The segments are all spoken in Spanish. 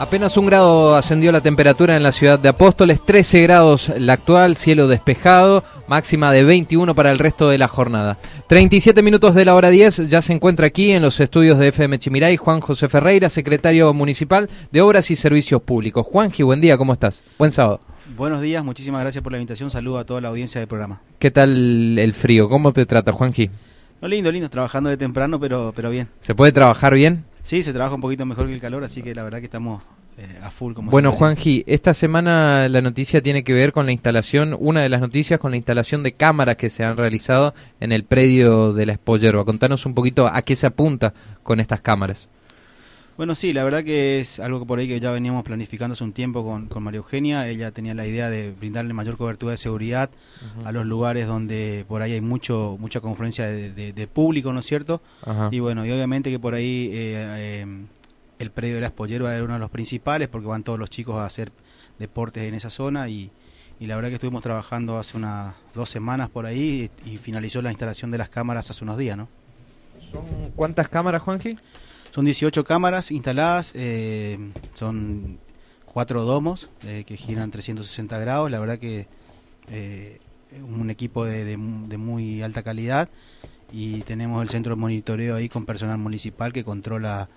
Apenas un grado ascendió la temperatura en la ciudad de Apóstoles, 13 grados la actual, cielo despejado, máxima de 21 para el resto de la jornada. 37 minutos de la hora 10, ya se encuentra aquí en los estudios de FM Chimiray Juan José Ferreira, secretario municipal de Obras y Servicios Públicos. Juanji, buen día, ¿cómo estás? Buen sábado. Buenos días, muchísimas gracias por la invitación, saludo a toda la audiencia del programa. ¿Qué tal el frío? ¿Cómo te trata, Juanji? No, lindo, lindo, trabajando de temprano, pero, pero bien. ¿Se puede trabajar bien? Sí, se trabaja un poquito mejor que el calor, así que la verdad que estamos eh, a full. Como bueno, Juanji, esta semana la noticia tiene que ver con la instalación, una de las noticias con la instalación de cámaras que se han realizado en el predio de la Espollerba. Contanos un poquito a qué se apunta con estas cámaras. Bueno, sí, la verdad que es algo que por ahí que ya veníamos planificando hace un tiempo con, con María Eugenia. Ella tenía la idea de brindarle mayor cobertura de seguridad a los lugares donde por ahí hay mucho mucha confluencia de, público, ¿no es cierto? Y bueno, y obviamente que por ahí eh, eh, el predio de la Espollerba era uno de los principales porque van todos los chicos a hacer deportes en esa zona y, y la verdad que estuvimos trabajando hace unas dos semanas por ahí y, finalizó la instalación de las cámaras hace unos días, ¿no? ¿Son cuántas cámaras, Juanji? Son 18 cámaras instaladas, eh, son cuatro domos eh, que giran 360 grados, la verdad que eh, un equipo de, de, muy alta calidad y tenemos el centro de monitoreo ahí con personal municipal que controla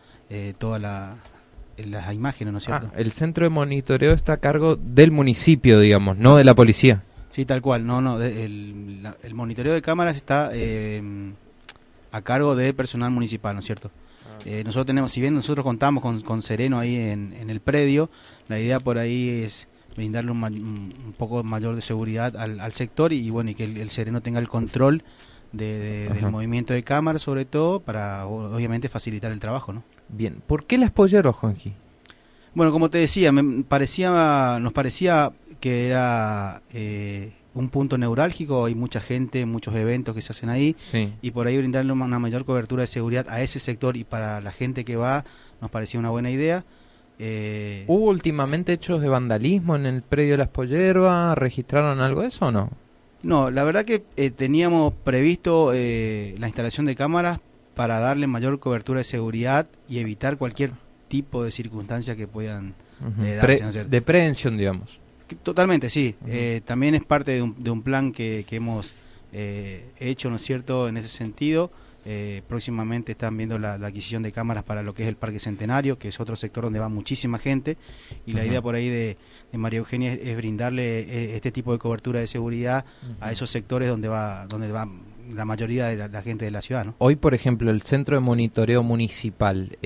todas las imágenes, ¿no es cierto? Ah, el centro de monitoreo está a cargo del municipio, digamos, no de la policía. Sí, tal cual, no, no, el, el monitoreo de cámaras está a cargo del personal municipal, ¿no es cierto? Eh, nosotros tenemos, si bien nosotros contamos con, Sereno ahí en, el predio, la idea por ahí es brindarle un, poco mayor de seguridad al, sector y, bueno y que el, Sereno tenga el control del movimiento de cámara sobre todo para obviamente facilitar el trabajo, ¿no? Bien, ¿por qué las polleros, Juanji? Bueno, como te decía, me parecía, nos parecía que era eh, un punto neurálgico, hay mucha gente, muchos eventos que se hacen ahí y por ahí brindarle una mayor cobertura de seguridad a ese sector y para la gente que va nos parecía una buena idea. Eh, ¿Hubo últimamente hechos de vandalismo en el predio de las Pollerbas? ¿Registraron algo de eso o no? No, la verdad que eh, teníamos previsto eh, la instalación de cámaras para darle mayor cobertura de seguridad y evitar cualquier tipo de circunstancia que puedan darse. de prevención, digamos. Totalmente, sí. Eh, también es parte de un, de un plan que, que hemos eh, hecho, ¿no es cierto?, en ese sentido. Eh, próximamente están viendo la, adquisición de cámaras para lo que es el Parque Centenario, que es otro sector donde va muchísima gente. Y la idea por ahí de, María Eugenia es, brindarle este tipo de cobertura de seguridad a esos sectores donde va, donde va la mayoría de la, gente de la ciudad. ¿no? Hoy, por ejemplo, el Centro de Monitoreo Municipal,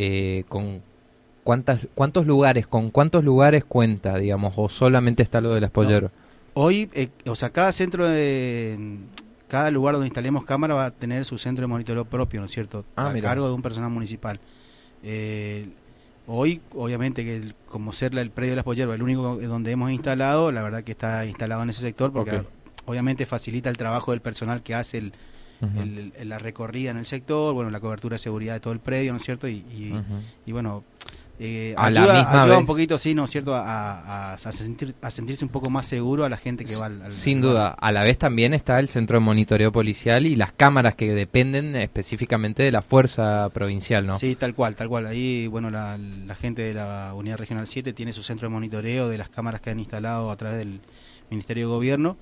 con ¿Cuántas, ¿Cuántos lugares, con cuántos lugares cuenta, digamos, o solamente está lo del las Hoy, eh, o sea, cada centro de, cada lugar donde instalemos cámara va a tener su centro de monitoreo propio, ¿no es cierto? Ah, a cargo de un personal municipal. Eh, hoy, obviamente, que como ser el predio de las Polleras, el único donde hemos instalado, la verdad que está instalado en ese sector, porque obviamente facilita el trabajo del personal que hace el, la recorrida en el sector, bueno, la cobertura de seguridad de todo el predio, ¿no es cierto? Y, y bueno, eh, ayuda, un poquito, sí, ¿no es cierto?, a, a, sentir, a, sentirse un poco más seguro a la gente que va al... Sin duda, a la vez también está el centro de monitoreo policial y las cámaras que dependen específicamente de la fuerza provincial, ¿no? Sí, tal cual, tal cual. Ahí, bueno, la, gente de la Unidad Regional 7 tiene su centro de monitoreo de las cámaras que han instalado a través del Ministerio de Gobierno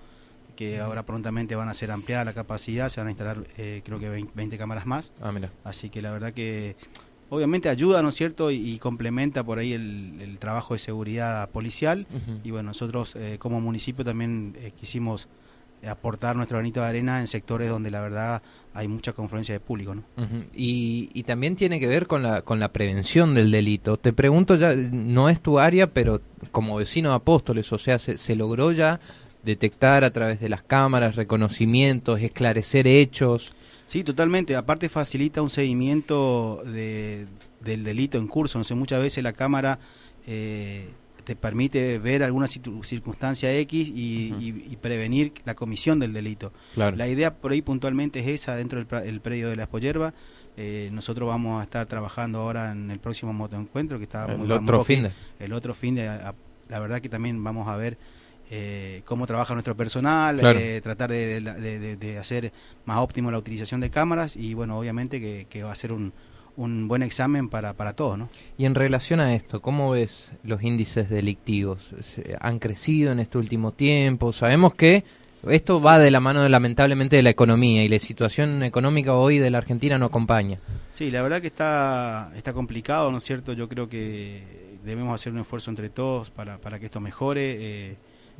que ahora prontamente van a ser ampliada la capacidad, se van a instalar eh, creo que 20, cámaras más. Ah, mira. Así que la verdad que obviamente ayuda, ¿no es cierto? Y, complementa por ahí el, trabajo de seguridad policial. Y bueno, nosotros eh, como municipio también eh, quisimos aportar nuestro granito de arena en sectores donde la verdad hay mucha confluencia de público. ¿no? y, también tiene que ver con la, con la prevención del delito. Te pregunto ya, no es tu área, pero como vecino de Apóstoles, o sea, se, se logró ya detectar a través de las cámaras, reconocimientos, esclarecer hechos. Sí, totalmente. Aparte facilita un seguimiento de, del delito en curso. No sé, muchas veces la cámara eh, te permite ver alguna circunstancia X y, prevenir la comisión del delito. La idea por ahí puntualmente es esa dentro del predio de la Espollerba. Eh, nosotros vamos a estar trabajando ahora en el próximo motoencuentro que está el otro fin de. el otro fin de la verdad que también vamos a ver eh, cómo trabaja nuestro personal, eh, tratar de, hacer más óptimo la utilización de cámaras y bueno, obviamente que, va a ser un, un buen examen para, para todos. ¿no? Y en relación a esto, ¿cómo ves los índices delictivos? ¿Han crecido en este último tiempo? Sabemos que esto va de la mano lamentablemente de la economía y la situación económica hoy de la Argentina no acompaña. Sí, la verdad que está, está complicado, ¿no es cierto? Yo creo que debemos hacer un esfuerzo entre todos para, para que esto mejore. Eh,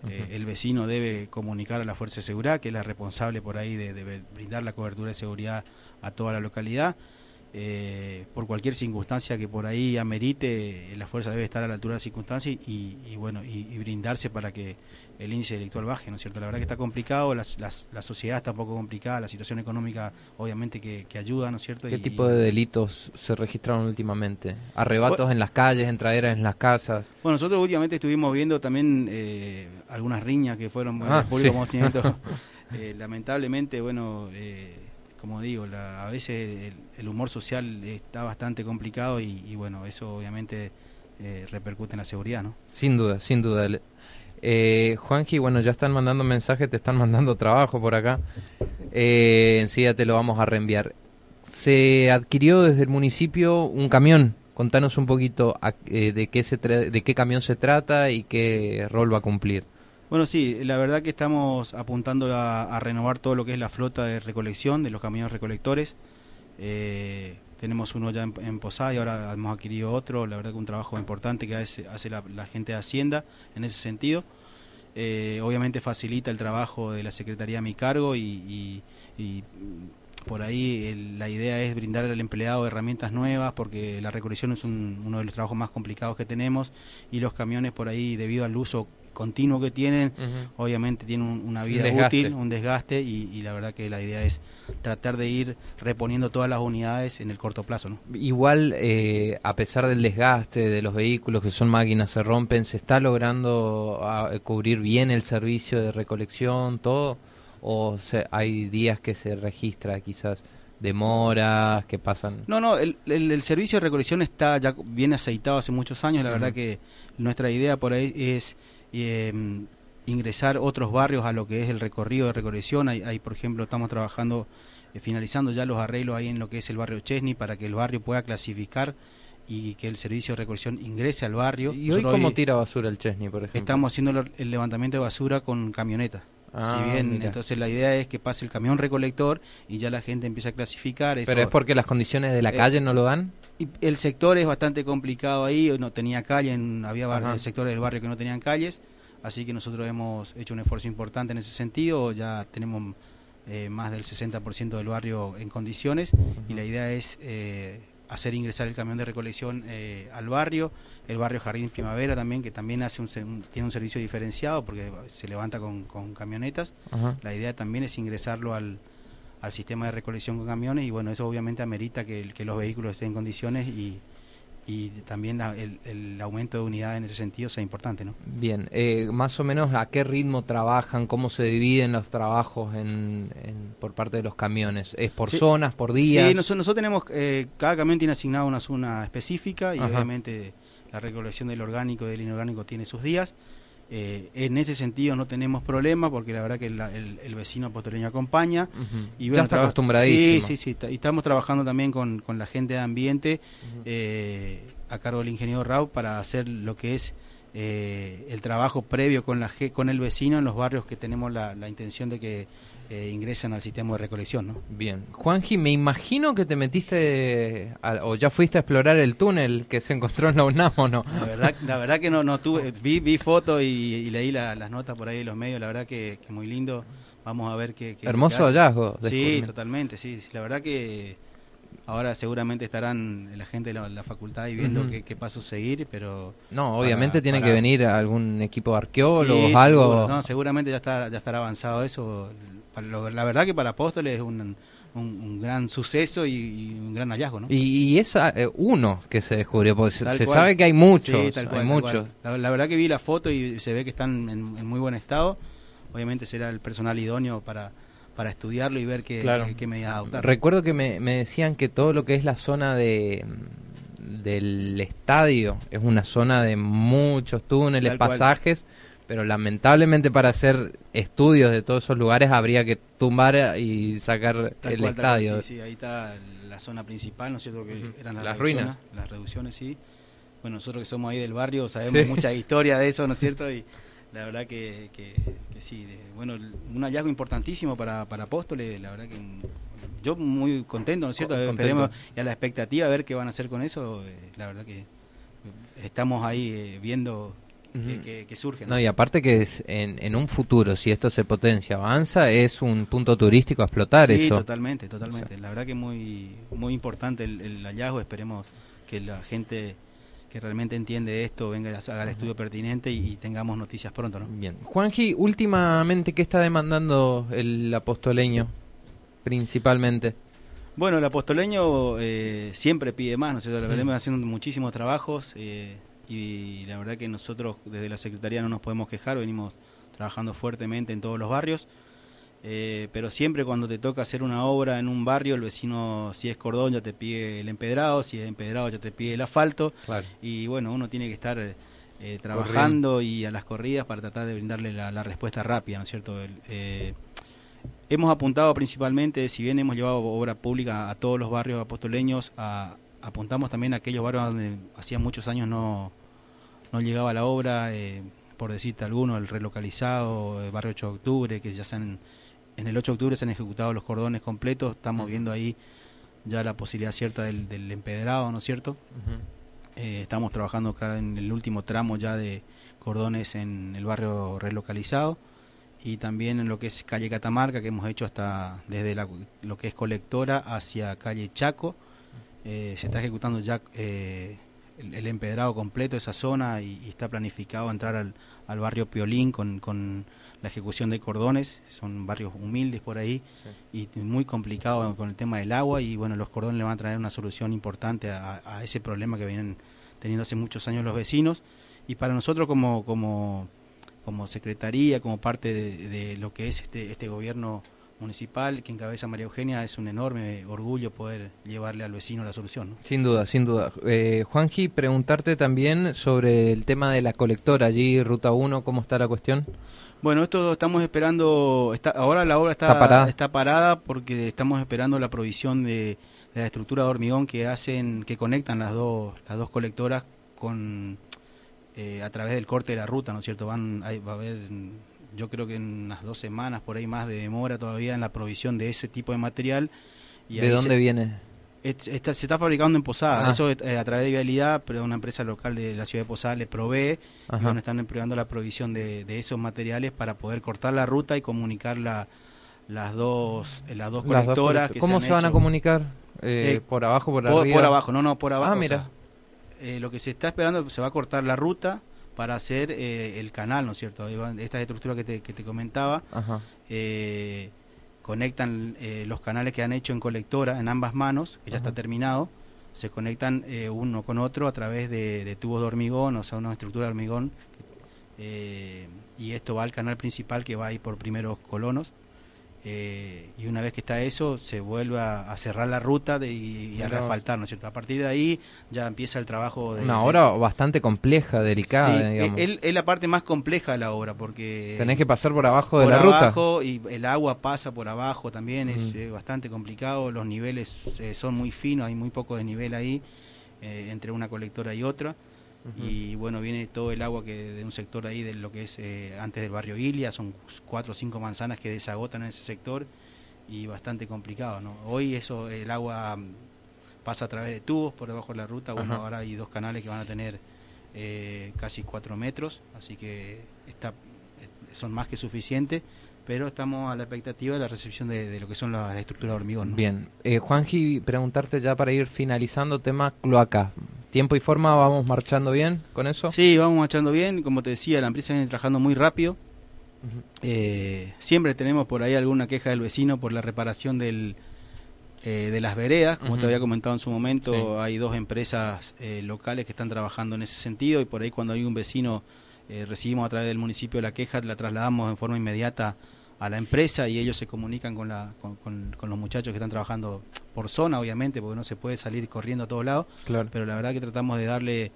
eh, el vecino debe comunicar a la Fuerza de Seguridad, que es la responsable por ahí de brindar la cobertura de seguridad a toda la localidad. Eh, por cualquier circunstancia que por ahí amerite, la fuerza debe estar a la altura de las circunstancias y, bueno y, brindarse para que el índice delictual baje, ¿no es cierto? La verdad que está complicado, las, la sociedad está un poco complicada, la situación económica obviamente que, ayuda, ¿no es cierto? ¿Qué tipo de delitos se registraron últimamente? ¿Arrebatos en las calles, entraderas en las casas? Bueno, nosotros últimamente estuvimos viendo también eh, algunas riñas que fueron ah, eh, lamentablemente, bueno... Eh, como digo, la, a veces el, humor social está bastante complicado y, bueno, eso obviamente eh, repercute en la seguridad, ¿no? Sin duda, sin duda. Eh, Juanji, bueno, ya están mandando mensajes, te están mandando trabajo por acá. Eh, enseguida te lo vamos a reenviar. Se adquirió desde el municipio un camión. Contanos un poquito eh, de, qué se de qué camión se trata y qué rol va a cumplir. Bueno, sí, la verdad que estamos apuntando a, renovar todo lo que es la flota de recolección de los camiones recolectores. Eh, tenemos uno ya en, Posada y ahora hemos adquirido otro. La verdad que un trabajo importante que hace, hace la, gente de Hacienda en ese sentido. Eh, obviamente facilita el trabajo de la Secretaría a mi cargo y, por ahí la idea es brindar al empleado herramientas nuevas porque la recolección es uno de los trabajos más complicados que tenemos y los camiones por ahí debido al uso continuo que tienen, obviamente tienen una vida útil, un desgaste y, la verdad que la idea es tratar de ir reponiendo todas las unidades en el corto plazo. ¿no? Igual, eh, a pesar del desgaste de los vehículos que son máquinas, se rompen, ¿se está logrando ah, cubrir bien el servicio de recolección, todo? ¿O hay días que se registra quizás? demoras que pasan. No, no, el, el, servicio de recolección está ya bien aceitado hace muchos años. La verdad que nuestra idea por ahí es eh, ingresar otros barrios a lo que es el recorrido de recolección. Hay, por ejemplo, estamos trabajando, eh, finalizando ya los arreglos ahí en lo que es el barrio Chesney para que el barrio pueda clasificar y que el servicio de recolección ingrese al barrio. ¿Y hoy cómo tira basura el Chesney, por ejemplo? Estamos haciendo el levantamiento de basura con camionetas. Ah, si bien, entonces la idea es que pase el camión recolector y ya la gente empieza a clasificar. ¿Pero es porque las condiciones de la eh, calle no lo dan? Y el sector es bastante complicado ahí, no tenía calle, había sectores del barrio que no tenían calles, así que nosotros hemos hecho un esfuerzo importante en ese sentido, ya tenemos eh, más del 60% del barrio en condiciones y la idea es eh, hacer ingresar el camión de recolección eh, al barrio, el barrio Jardín Primavera también, que también hace un, tiene un servicio diferenciado porque se levanta con, camionetas. La idea también es ingresarlo al, al, sistema de recolección con camiones y bueno, eso obviamente amerita que, que los vehículos estén en condiciones y, y también el, aumento de unidades en ese sentido sea importante. ¿no? Bien, eh, más o menos a qué ritmo trabajan, cómo se dividen los trabajos en, por parte de los camiones, ¿es por zonas, por días? Sí, nosotros, tenemos, eh, cada camión tiene asignado una zona específica y obviamente la recolección del orgánico y del inorgánico tiene sus días. Eh, en ese sentido no tenemos problema porque la verdad que el, vecino postoreño acompaña. y ya está acostumbradísimo. Sí, sí, sí. Y estamos trabajando también con, con la gente de ambiente eh, a cargo del ingeniero Raúl para hacer lo que es eh, el trabajo previo con, la, con el vecino en los barrios que tenemos la, la intención de que eh, ingresan al sistema de recolección. ¿no? Bien. Juanji, me imagino que te metiste o ya fuiste a explorar el túnel que se encontró en la UNAM o no. La verdad, la verdad que no, no tuve, vi, vi fotos y, leí las notas por ahí de los medios, la verdad que, muy lindo. Vamos a ver qué... Hermoso hallazgo. Sí, totalmente, sí. La verdad que ahora seguramente estarán la gente de la, facultad y viendo qué, paso seguir, pero... No, obviamente tiene que venir algún equipo de arqueólogos, algo... no, seguramente ya, está, ya estará avanzado eso la verdad que para Apóstoles es un, un, gran suceso y, un gran hallazgo, ¿no? Y, es ah, eh, uno que se descubrió, porque se, sabe que hay muchos, hay muchos. La, verdad que vi la foto y se ve que están en, muy buen estado. Obviamente será el personal idóneo para, para estudiarlo y ver qué, qué, medidas adoptar. Recuerdo que me, me decían que todo lo que es la zona de del estadio es una zona de muchos túneles, pasajes, pero lamentablemente para hacer estudios de todos esos lugares habría que tumbar y sacar el estadio. sí, sí, ahí está la zona principal, ¿no es cierto? Que eran las, ruinas. Las reducciones, sí. Bueno, nosotros que somos ahí del barrio sabemos mucha historia de eso, ¿no es cierto? Y la verdad que, que, sí, bueno, un hallazgo importantísimo para, para Apóstoles, la verdad que yo muy contento, ¿no es cierto? Esperemos y a la expectativa de ver qué van a hacer con eso, eh, la verdad que estamos ahí eh, viendo que, surge. ¿no? y aparte que es en, un futuro, si esto se potencia, avanza, es un punto turístico a explotar sí, eso. totalmente, totalmente. La verdad que es muy, muy importante el, hallazgo, esperemos que la gente que realmente entiende esto venga a haga el estudio pertinente y, tengamos noticias pronto, ¿no? Bien. Juanji, últimamente, ¿qué está demandando el apostoleño principalmente? Bueno, el apostoleño eh, siempre pide más, ¿no es cierto? Venimos haciendo muchísimos trabajos, eh, y la verdad que nosotros desde la Secretaría no nos podemos quejar, venimos trabajando fuertemente en todos los barrios, eh, pero siempre cuando te toca hacer una obra en un barrio, el vecino, si es cordón, ya te pide el empedrado, si es empedrado, ya te pide el asfalto, y bueno, uno tiene que estar eh, trabajando y a las corridas para tratar de brindarle la, respuesta rápida, ¿no es cierto? Eh, hemos apuntado principalmente, si bien hemos llevado obra pública a todos los barrios apostoleños, a, apuntamos también a aquellos barrios donde hacía muchos años no, no llegaba la obra, eh, por decirte alguno, el relocalizado, el barrio 8 de octubre, que ya se han, en el 8 de octubre se han ejecutado los cordones completos, estamos viendo ahí ya la posibilidad cierta del, del empedrado, ¿no es cierto? Eh, estamos trabajando en el último tramo ya de cordones en el barrio relocalizado y también en lo que es calle Catamarca, que hemos hecho hasta desde lo que es colectora hacia calle Chaco, eh, se está ejecutando ya eh, el, empedrado completo de esa zona y, está planificado entrar al, al barrio Piolín con, con, la ejecución de cordones. Son barrios humildes por ahí y muy complicado con el tema del agua y bueno, los cordones le van a traer una solución importante a, ese problema que vienen teniendo hace muchos años los vecinos. Y para nosotros como, como, como secretaría, como parte de, de lo que es este, este gobierno municipal que encabeza María Eugenia, es un enorme orgullo poder llevarle al vecino la solución. Sin duda, sin duda. Eh, Juanji, preguntarte también sobre el tema de la colectora allí, Ruta 1, ¿cómo está la cuestión? Bueno, esto estamos esperando, está, ahora la obra está, está, parada. porque estamos esperando la provisión de, la estructura de hormigón que hacen, que conectan las dos, las dos colectoras con eh, a través del corte de la ruta, ¿no es cierto? Van, va a haber yo creo que en unas dos semanas, por ahí más de demora todavía en la provisión de ese tipo de material. Y ¿De dónde viene? se está fabricando en Posada, ah. eso eh, a través de Vialidad, pero una empresa local de la ciudad de Posada le provee, y bueno, están empleando la provisión de, esos materiales para poder cortar la ruta y comunicar la, las dos las dos colectoras. ¿Cómo se, van a comunicar? Eh, ¿Por abajo, por, arriba? Por abajo, no, no, por abajo. Ah, mira. Eh, lo que se está esperando, se va a cortar la ruta, para hacer eh, el canal, ¿no es cierto? Esta estructura que te, que te comentaba, eh, conectan eh, los canales que han hecho en colectora en ambas manos, que ya está terminado, se conectan uno con otro a través de, tubos de hormigón, o sea, una estructura de hormigón, y esto va al canal principal que va ahí por primeros colonos, eh, y una vez que está eso, se vuelve a, cerrar la ruta de, y, a refaltar, ¿no es cierto? A partir de ahí ya empieza el trabajo de... Una obra bastante compleja, delicada, digamos. Es, la parte más compleja de la obra, porque... Tenés que pasar por abajo de la ruta. y el agua pasa por abajo también, es mm. bastante complicado, los niveles eh, son muy finos, hay muy poco de nivel ahí, eh, entre una colectora y otra y bueno, viene todo el agua que de un sector ahí de lo que es eh, antes del barrio Ilia, son cuatro o cinco manzanas que desagotan en ese sector y bastante complicado, ¿no? Hoy eso, el agua mm, pasa a través de tubos por debajo de la ruta, bueno, ahora hay dos canales que van a tener eh, casi cuatro metros, así que está, eh, son más que suficientes pero estamos a la expectativa de la recepción de, lo que son las, estructuras de hormigón. Bien, eh, Juanji, preguntarte ya para ir finalizando tema cloaca. ¿Tiempo y forma vamos marchando bien con eso? Sí, vamos marchando bien. Como te decía, la empresa viene trabajando muy rápido. Eh, siempre tenemos por ahí alguna queja del vecino por la reparación del, eh, de las veredas. Como te había comentado en su momento, hay dos empresas locales que están trabajando en ese sentido y por ahí cuando hay un vecino eh, recibimos a través del municipio la queja, la trasladamos en forma inmediata a la empresa y ellos se comunican con, la, con, los muchachos que están trabajando por zona, obviamente, porque no se puede salir corriendo a todos lados, pero la verdad que tratamos de darle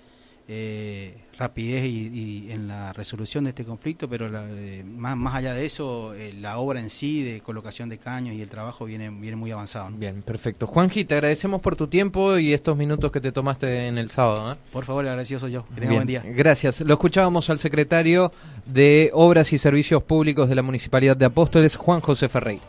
eh, rapidez y, en la resolución de este conflicto, pero eh, más, más allá de eso, eh, la obra en sí de colocación de caños y el trabajo viene, viene muy avanzado. Bien, perfecto. Juanji, te agradecemos por tu tiempo y estos minutos que te tomaste en el sábado. Por favor, agradecido soy yo. Que tenga buen día. Gracias. Lo escuchábamos al secretario de Obras y Servicios Públicos de la Municipalidad de Apóstoles, Juan José Ferrey.